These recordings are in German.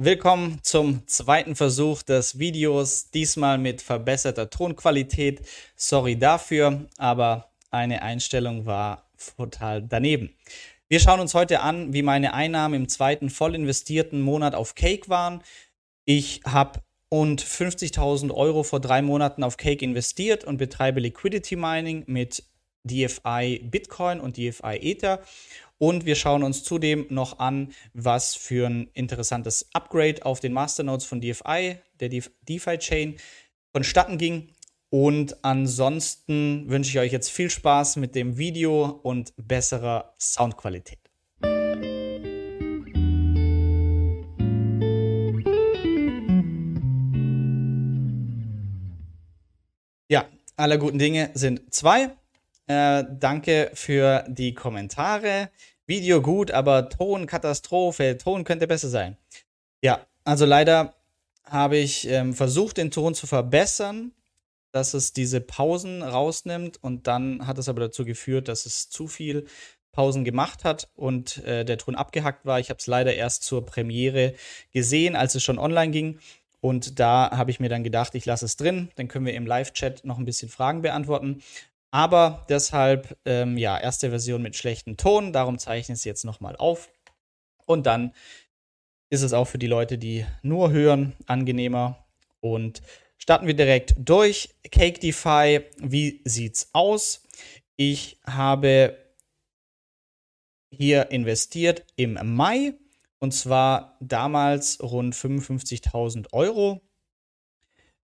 Willkommen zum zweiten Versuch des Videos, diesmal mit verbesserter Tonqualität. Sorry dafür, aber eine Einstellung war total daneben. Wir schauen uns heute an, wie meine Einnahmen im zweiten voll investierten Monat auf Cake waren. Ich habe und 50.000 Euro vor drei Monaten auf Cake investiert und betreibe Liquidity Mining mit DFI Bitcoin und DFI Ether. Und wir schauen uns zudem noch an, was für ein interessantes Upgrade auf den Masternodes von DFI, der DeFi-Chain, vonstatten ging. Und ansonsten wünsche ich euch jetzt viel Spaß mit dem Video und besserer Soundqualität. Ja, aller guten Dinge sind zwei. Äh, danke für die Kommentare. Video gut, aber Ton Katastrophe. Ton könnte besser sein. Ja, also leider habe ich ähm, versucht, den Ton zu verbessern, dass es diese Pausen rausnimmt und dann hat es aber dazu geführt, dass es zu viel Pausen gemacht hat und äh, der Ton abgehackt war. Ich habe es leider erst zur Premiere gesehen, als es schon online ging. Und da habe ich mir dann gedacht, ich lasse es drin, dann können wir im Live-Chat noch ein bisschen Fragen beantworten. Aber deshalb, ähm, ja, erste Version mit schlechtem Ton. Darum zeichne ich es jetzt nochmal auf. Und dann ist es auch für die Leute, die nur hören, angenehmer. Und starten wir direkt durch. Cake DeFi, wie sieht's aus? Ich habe hier investiert im Mai und zwar damals rund 55.000 Euro.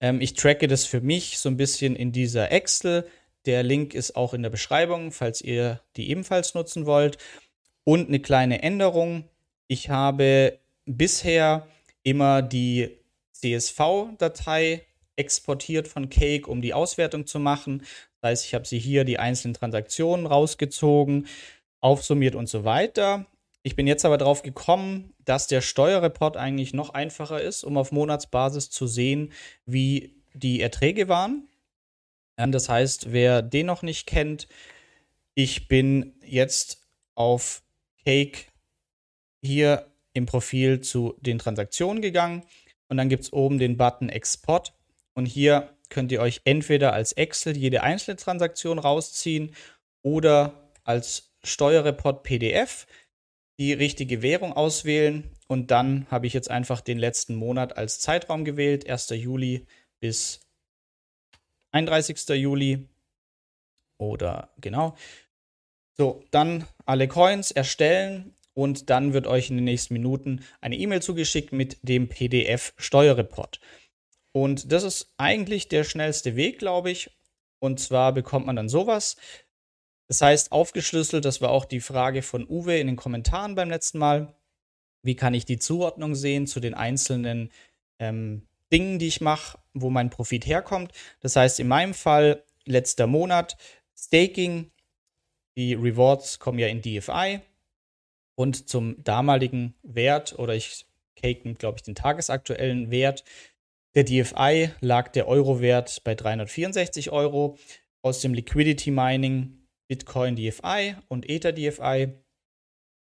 Ähm, ich tracke das für mich so ein bisschen in dieser Excel. Der Link ist auch in der Beschreibung, falls ihr die ebenfalls nutzen wollt. Und eine kleine Änderung. Ich habe bisher immer die CSV-Datei exportiert von Cake, um die Auswertung zu machen. Das heißt, ich habe sie hier, die einzelnen Transaktionen rausgezogen, aufsummiert und so weiter. Ich bin jetzt aber darauf gekommen, dass der Steuerreport eigentlich noch einfacher ist, um auf Monatsbasis zu sehen, wie die Erträge waren. Das heißt, wer den noch nicht kennt, ich bin jetzt auf Cake hier im Profil zu den Transaktionen gegangen und dann gibt es oben den Button Export und hier könnt ihr euch entweder als Excel jede einzelne Transaktion rausziehen oder als Steuerreport PDF die richtige Währung auswählen und dann habe ich jetzt einfach den letzten Monat als Zeitraum gewählt, 1. Juli bis 31. Juli oder genau. So, dann alle Coins erstellen und dann wird euch in den nächsten Minuten eine E-Mail zugeschickt mit dem PDF-Steuerreport. Und das ist eigentlich der schnellste Weg, glaube ich. Und zwar bekommt man dann sowas. Das heißt, aufgeschlüsselt, das war auch die Frage von Uwe in den Kommentaren beim letzten Mal. Wie kann ich die Zuordnung sehen zu den einzelnen ähm, Dingen, die ich mache, wo mein Profit herkommt. Das heißt, in meinem Fall letzter Monat Staking, die Rewards kommen ja in DFI und zum damaligen Wert oder ich cake, glaube ich, den tagesaktuellen Wert der DFI lag der Euro-Wert bei 364 Euro. Aus dem Liquidity Mining Bitcoin DFI und Ether DFI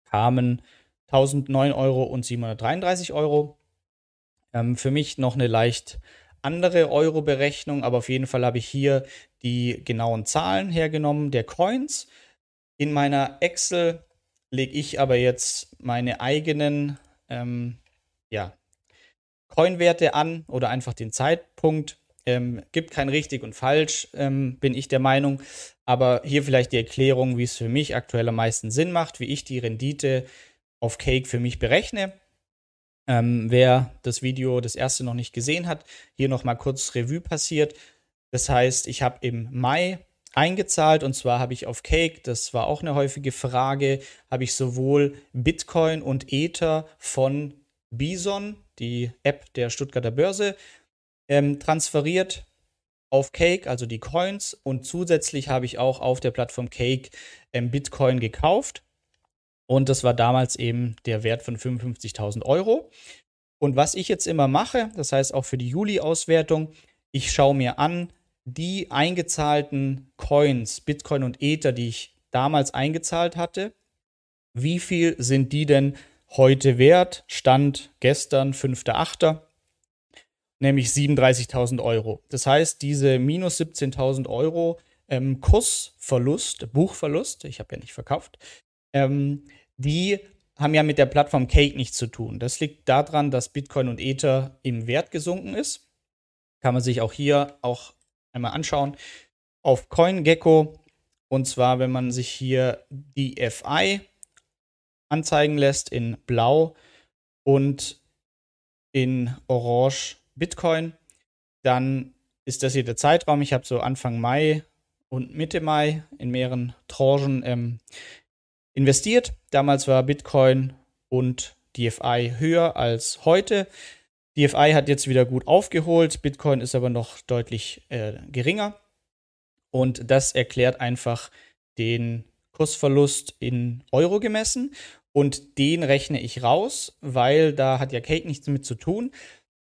kamen 1009 Euro und 733 Euro. Ähm, für mich noch eine leicht andere Euro-Berechnung, aber auf jeden Fall habe ich hier die genauen Zahlen hergenommen der Coins. In meiner Excel lege ich aber jetzt meine eigenen ähm, ja, Coin-Werte an oder einfach den Zeitpunkt. Ähm, gibt kein richtig und falsch, ähm, bin ich der Meinung. Aber hier vielleicht die Erklärung, wie es für mich aktuell am meisten Sinn macht, wie ich die Rendite auf Cake für mich berechne. Ähm, wer das Video das erste noch nicht gesehen hat, hier nochmal kurz Revue passiert. Das heißt, ich habe im Mai eingezahlt und zwar habe ich auf Cake, das war auch eine häufige Frage, habe ich sowohl Bitcoin und Ether von Bison, die App der Stuttgarter Börse, ähm, transferiert auf Cake, also die Coins und zusätzlich habe ich auch auf der Plattform Cake ähm, Bitcoin gekauft und das war damals eben der Wert von 55.000 Euro. Und was ich jetzt immer mache, das heißt auch für die Juli-Auswertung, ich schaue mir an, die eingezahlten Coins, Bitcoin und Ether, die ich damals eingezahlt hatte, wie viel sind die denn heute wert, Stand gestern, 5.8., nämlich 37.000 Euro. Das heißt, diese minus 17.000 Euro ähm, Kursverlust, Buchverlust, ich habe ja nicht verkauft, ähm, die haben ja mit der Plattform Cake nichts zu tun. Das liegt daran, dass Bitcoin und Ether im Wert gesunken ist. Kann man sich auch hier auch einmal anschauen. Auf CoinGecko und zwar, wenn man sich hier die FI anzeigen lässt in Blau und in Orange Bitcoin, dann ist das hier der Zeitraum. Ich habe so Anfang Mai und Mitte Mai in mehreren Tranchen ähm, investiert. Damals war Bitcoin und DFI höher als heute. DFI hat jetzt wieder gut aufgeholt, Bitcoin ist aber noch deutlich äh, geringer. Und das erklärt einfach den Kursverlust in Euro gemessen. Und den rechne ich raus, weil da hat ja Kate nichts mit zu tun.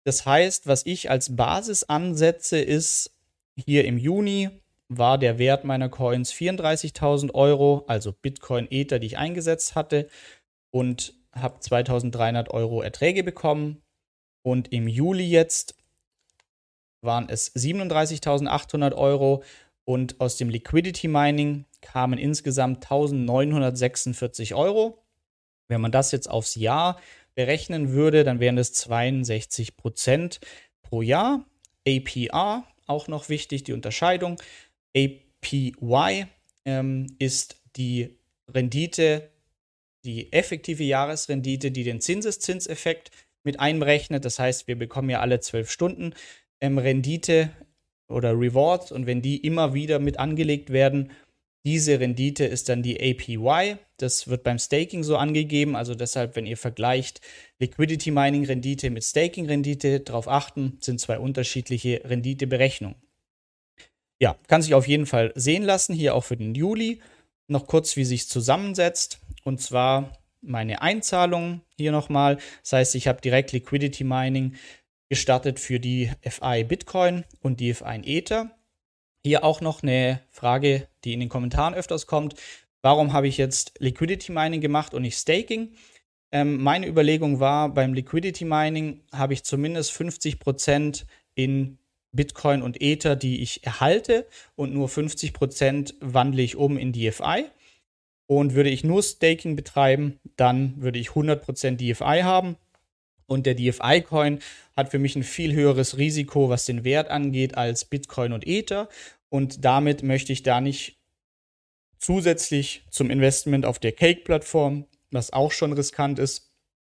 Das heißt, was ich als Basis ansetze, ist hier im Juni war der Wert meiner Coins 34.000 Euro, also Bitcoin Ether, die ich eingesetzt hatte und habe 2.300 Euro Erträge bekommen. Und im Juli jetzt waren es 37.800 Euro und aus dem Liquidity Mining kamen insgesamt 1946 Euro. Wenn man das jetzt aufs Jahr berechnen würde, dann wären es 62 Prozent pro Jahr. APR, auch noch wichtig, die Unterscheidung. APY ähm, ist die Rendite, die effektive Jahresrendite, die den Zinseszinseffekt mit einberechnet. Das heißt, wir bekommen ja alle zwölf Stunden ähm, Rendite oder Rewards und wenn die immer wieder mit angelegt werden, diese Rendite ist dann die APY. Das wird beim Staking so angegeben. Also deshalb, wenn ihr vergleicht Liquidity Mining Rendite mit Staking Rendite, darauf achten, sind zwei unterschiedliche Renditeberechnungen. Ja, kann sich auf jeden Fall sehen lassen, hier auch für den Juli. Noch kurz, wie sich zusammensetzt. Und zwar meine Einzahlungen hier nochmal. Das heißt, ich habe direkt Liquidity Mining gestartet für die FI Bitcoin und die FI Ether. Hier auch noch eine Frage, die in den Kommentaren öfters kommt. Warum habe ich jetzt Liquidity Mining gemacht und nicht Staking? Ähm, meine Überlegung war, beim Liquidity Mining habe ich zumindest 50% in Bitcoin und Ether, die ich erhalte und nur 50% wandle ich um in DFI. Und würde ich nur Staking betreiben, dann würde ich 100% DFI haben und der DFI-Coin hat für mich ein viel höheres Risiko, was den Wert angeht, als Bitcoin und Ether. Und damit möchte ich da nicht zusätzlich zum Investment auf der Cake-Plattform, was auch schon riskant ist,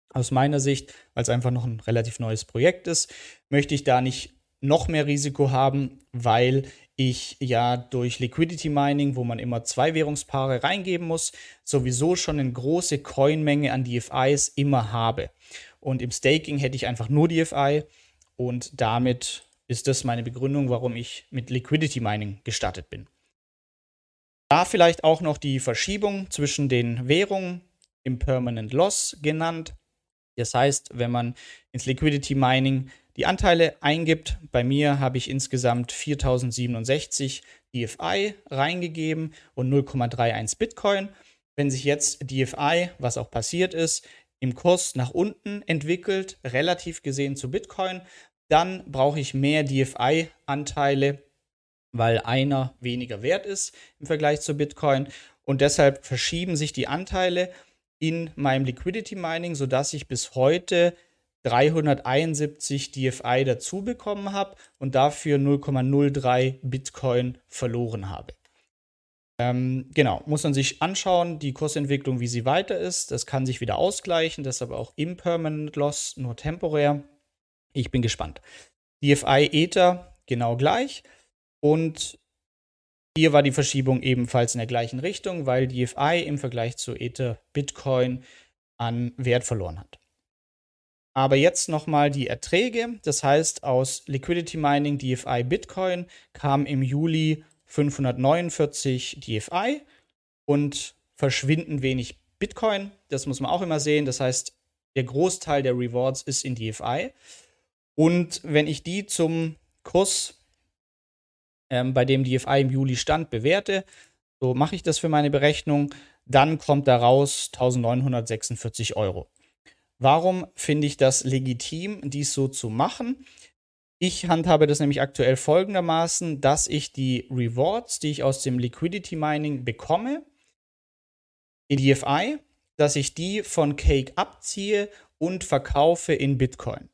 aus meiner Sicht, weil es einfach noch ein relativ neues Projekt ist, möchte ich da nicht noch mehr Risiko haben, weil ich ja durch Liquidity Mining, wo man immer zwei Währungspaare reingeben muss, sowieso schon eine große Coinmenge an DFIs immer habe. Und im Staking hätte ich einfach nur DFI und damit ist das meine Begründung, warum ich mit Liquidity Mining gestartet bin. Da vielleicht auch noch die Verschiebung zwischen den Währungen im Permanent Loss genannt. Das heißt, wenn man ins Liquidity Mining die Anteile eingibt, bei mir habe ich insgesamt 4067 DFI reingegeben und 0,31 Bitcoin. Wenn sich jetzt DFI, was auch passiert ist, im Kurs nach unten entwickelt, relativ gesehen zu Bitcoin, dann brauche ich mehr DFI-Anteile, weil einer weniger wert ist im Vergleich zu Bitcoin. Und deshalb verschieben sich die Anteile in meinem Liquidity Mining, sodass ich bis heute 371 DFI dazu bekommen habe und dafür 0,03 Bitcoin verloren habe. Ähm, genau, muss man sich anschauen, die Kursentwicklung, wie sie weiter ist. Das kann sich wieder ausgleichen, deshalb auch Impermanent Loss, nur temporär. Ich bin gespannt. DFI Ether genau gleich. Und hier war die Verschiebung ebenfalls in der gleichen Richtung, weil DFI im Vergleich zu Ether Bitcoin an Wert verloren hat. Aber jetzt nochmal die Erträge. Das heißt, aus Liquidity Mining DFI Bitcoin kam im Juli 549 DFI und verschwindend wenig Bitcoin. Das muss man auch immer sehen. Das heißt, der Großteil der Rewards ist in DFI. Und wenn ich die zum Kurs, ähm, bei dem DFI im Juli stand, bewerte, so mache ich das für meine Berechnung, dann kommt da raus 1946 Euro. Warum finde ich das legitim, dies so zu machen? Ich handhabe das nämlich aktuell folgendermaßen, dass ich die Rewards, die ich aus dem Liquidity Mining bekomme, in DFI, dass ich die von Cake abziehe und verkaufe in Bitcoin.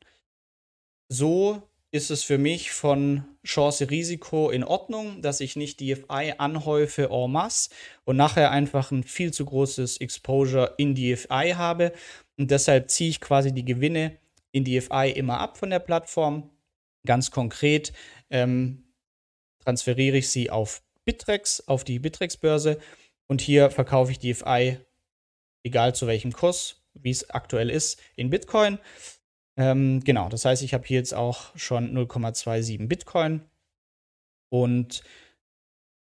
So ist es für mich von Chance-Risiko in Ordnung, dass ich nicht DFI anhäufe en masse und nachher einfach ein viel zu großes Exposure in DFI habe. Und deshalb ziehe ich quasi die Gewinne in DFI immer ab von der Plattform. Ganz konkret ähm, transferiere ich sie auf Bittrex, auf die Bittrex-Börse und hier verkaufe ich DFI, egal zu welchem Kurs, wie es aktuell ist, in Bitcoin. Ähm, genau, das heißt, ich habe hier jetzt auch schon 0,27 Bitcoin. Und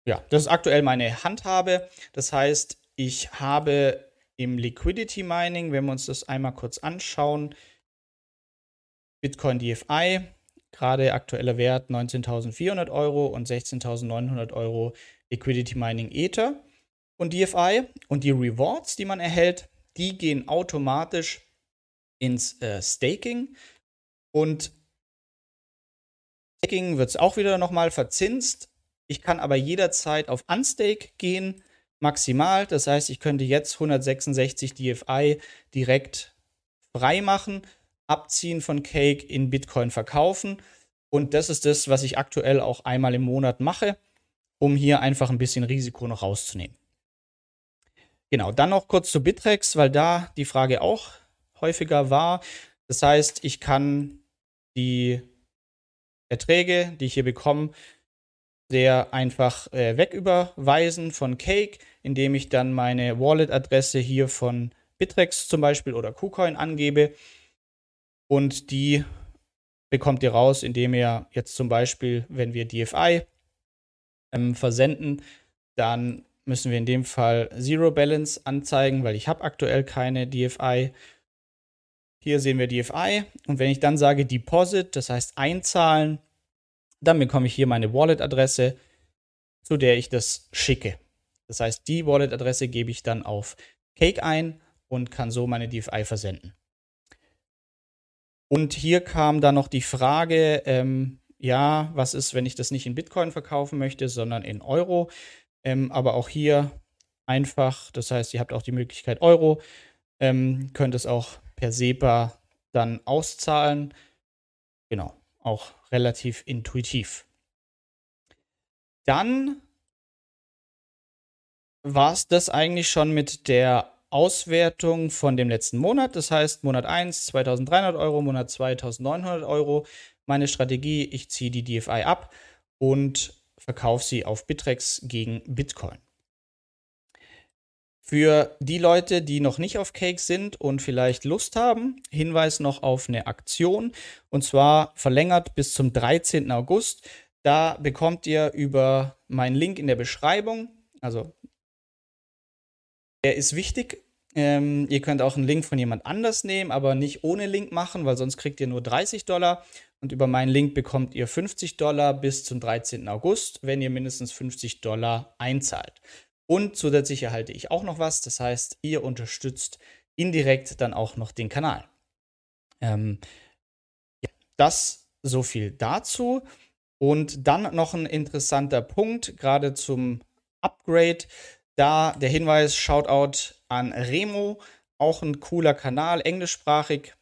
ja, das ist aktuell meine Handhabe. Das heißt, ich habe im Liquidity Mining, wenn wir uns das einmal kurz anschauen, Bitcoin DFI, gerade aktueller Wert 19.400 Euro und 16.900 Euro Liquidity Mining Ether und DFI. Und die Rewards, die man erhält, die gehen automatisch ins äh, Staking und Staking wird es auch wieder nochmal verzinst. Ich kann aber jederzeit auf Unstake gehen, maximal. Das heißt, ich könnte jetzt 166 DFI direkt frei machen, abziehen von Cake, in Bitcoin verkaufen. Und das ist das, was ich aktuell auch einmal im Monat mache, um hier einfach ein bisschen Risiko noch rauszunehmen. Genau, dann noch kurz zu Bitrex, weil da die Frage auch häufiger war. Das heißt, ich kann die Erträge, die ich hier bekomme, sehr einfach äh, wegüberweisen von Cake, indem ich dann meine Wallet-Adresse hier von Bitrex zum Beispiel oder KuCoin angebe. Und die bekommt ihr raus, indem ihr jetzt zum Beispiel, wenn wir DFI ähm, versenden, dann müssen wir in dem Fall Zero Balance anzeigen, weil ich habe aktuell keine DFI hier sehen wir DFI und wenn ich dann sage Deposit, das heißt einzahlen, dann bekomme ich hier meine Wallet-Adresse, zu der ich das schicke. Das heißt, die Wallet-Adresse gebe ich dann auf Cake ein und kann so meine DFI versenden. Und hier kam dann noch die Frage, ähm, ja, was ist, wenn ich das nicht in Bitcoin verkaufen möchte, sondern in Euro? Ähm, aber auch hier einfach, das heißt, ihr habt auch die Möglichkeit Euro, ähm, könnt es auch per SEPA dann auszahlen. Genau, auch relativ intuitiv. Dann war es das eigentlich schon mit der Auswertung von dem letzten Monat. Das heißt, Monat 1 2300 Euro, Monat 2 1900 Euro. Meine Strategie, ich ziehe die DFI ab und verkaufe sie auf Bitrex gegen Bitcoin. Für die Leute, die noch nicht auf Cake sind und vielleicht Lust haben, Hinweis noch auf eine Aktion und zwar verlängert bis zum 13. August. Da bekommt ihr über meinen Link in der Beschreibung, also der ist wichtig. Ähm, ihr könnt auch einen Link von jemand anders nehmen, aber nicht ohne Link machen, weil sonst kriegt ihr nur 30 Dollar. Und über meinen Link bekommt ihr 50 Dollar bis zum 13. August, wenn ihr mindestens 50 Dollar einzahlt. Und zusätzlich erhalte ich auch noch was. Das heißt, ihr unterstützt indirekt dann auch noch den Kanal. Ähm, ja, das so viel dazu. Und dann noch ein interessanter Punkt, gerade zum Upgrade. Da der Hinweis, Shoutout an Remo, auch ein cooler Kanal, englischsprachig,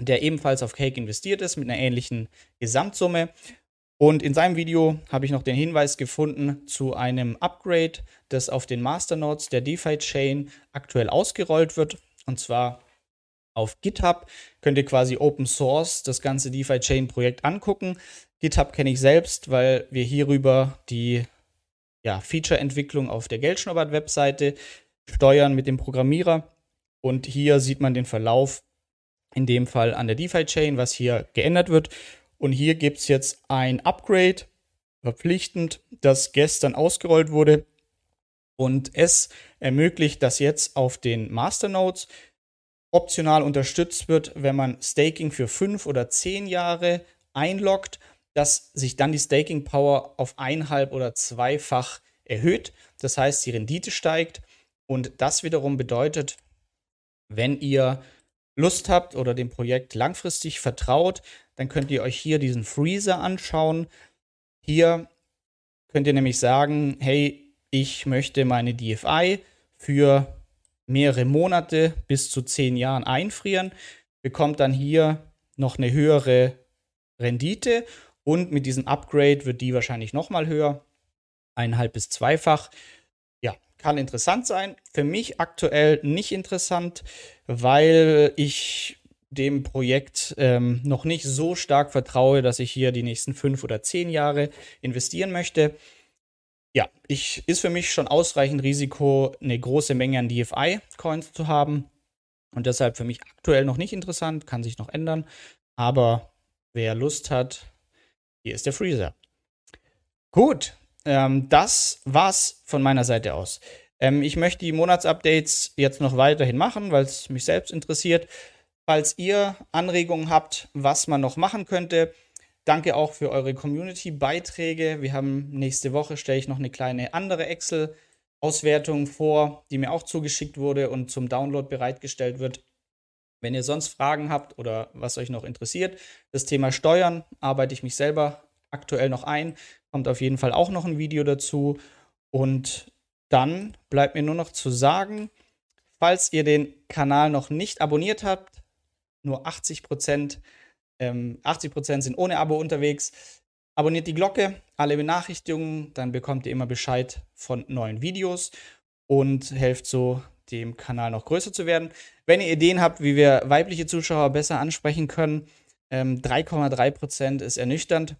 der ebenfalls auf Cake investiert ist mit einer ähnlichen Gesamtsumme. Und in seinem Video habe ich noch den Hinweis gefunden zu einem Upgrade, das auf den Masternodes der DeFi-Chain aktuell ausgerollt wird. Und zwar auf GitHub könnt ihr quasi Open Source das ganze DeFi-Chain-Projekt angucken. GitHub kenne ich selbst, weil wir hierüber die ja, Feature-Entwicklung auf der Geldschnuppert-Webseite steuern mit dem Programmierer. Und hier sieht man den Verlauf, in dem Fall an der DeFi-Chain, was hier geändert wird. Und hier gibt es jetzt ein Upgrade, verpflichtend, das gestern ausgerollt wurde. Und es ermöglicht, dass jetzt auf den Masternodes optional unterstützt wird, wenn man Staking für fünf oder zehn Jahre einloggt, dass sich dann die Staking Power auf einhalb oder zweifach erhöht. Das heißt, die Rendite steigt. Und das wiederum bedeutet, wenn ihr Lust habt oder dem Projekt langfristig vertraut, dann könnt ihr euch hier diesen Freezer anschauen. Hier könnt ihr nämlich sagen, hey, ich möchte meine DFI für mehrere Monate bis zu zehn Jahren einfrieren, bekommt dann hier noch eine höhere Rendite und mit diesem Upgrade wird die wahrscheinlich nochmal höher, eineinhalb bis zweifach. Ja, kann interessant sein. Für mich aktuell nicht interessant, weil ich dem Projekt ähm, noch nicht so stark vertraue, dass ich hier die nächsten fünf oder zehn Jahre investieren möchte. Ja, ich, ist für mich schon ausreichend Risiko, eine große Menge an DFI-Coins zu haben. Und deshalb für mich aktuell noch nicht interessant, kann sich noch ändern. Aber wer Lust hat, hier ist der Freezer. Gut, ähm, das war's von meiner Seite aus. Ähm, ich möchte die Monatsupdates jetzt noch weiterhin machen, weil es mich selbst interessiert. Falls ihr Anregungen habt, was man noch machen könnte, danke auch für eure Community-Beiträge. Wir haben nächste Woche, stelle ich noch eine kleine andere Excel-Auswertung vor, die mir auch zugeschickt wurde und zum Download bereitgestellt wird. Wenn ihr sonst Fragen habt oder was euch noch interessiert, das Thema Steuern arbeite ich mich selber aktuell noch ein. Kommt auf jeden Fall auch noch ein Video dazu. Und dann bleibt mir nur noch zu sagen, falls ihr den Kanal noch nicht abonniert habt, nur 80 Prozent. Ähm, 80 Prozent sind ohne Abo unterwegs. Abonniert die Glocke, alle Benachrichtigungen, dann bekommt ihr immer Bescheid von neuen Videos und helft so dem Kanal noch größer zu werden. Wenn ihr Ideen habt, wie wir weibliche Zuschauer besser ansprechen können, ähm, 3,3 Prozent ist ernüchternd.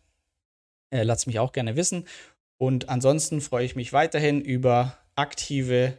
Äh, lasst mich auch gerne wissen. Und ansonsten freue ich mich weiterhin über aktive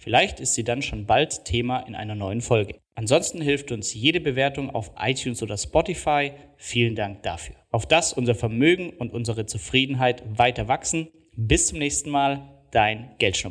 Vielleicht ist sie dann schon bald Thema in einer neuen Folge. Ansonsten hilft uns jede Bewertung auf iTunes oder Spotify. Vielen Dank dafür. Auf das unser Vermögen und unsere Zufriedenheit weiter wachsen. Bis zum nächsten Mal, dein Geldschnurrbart.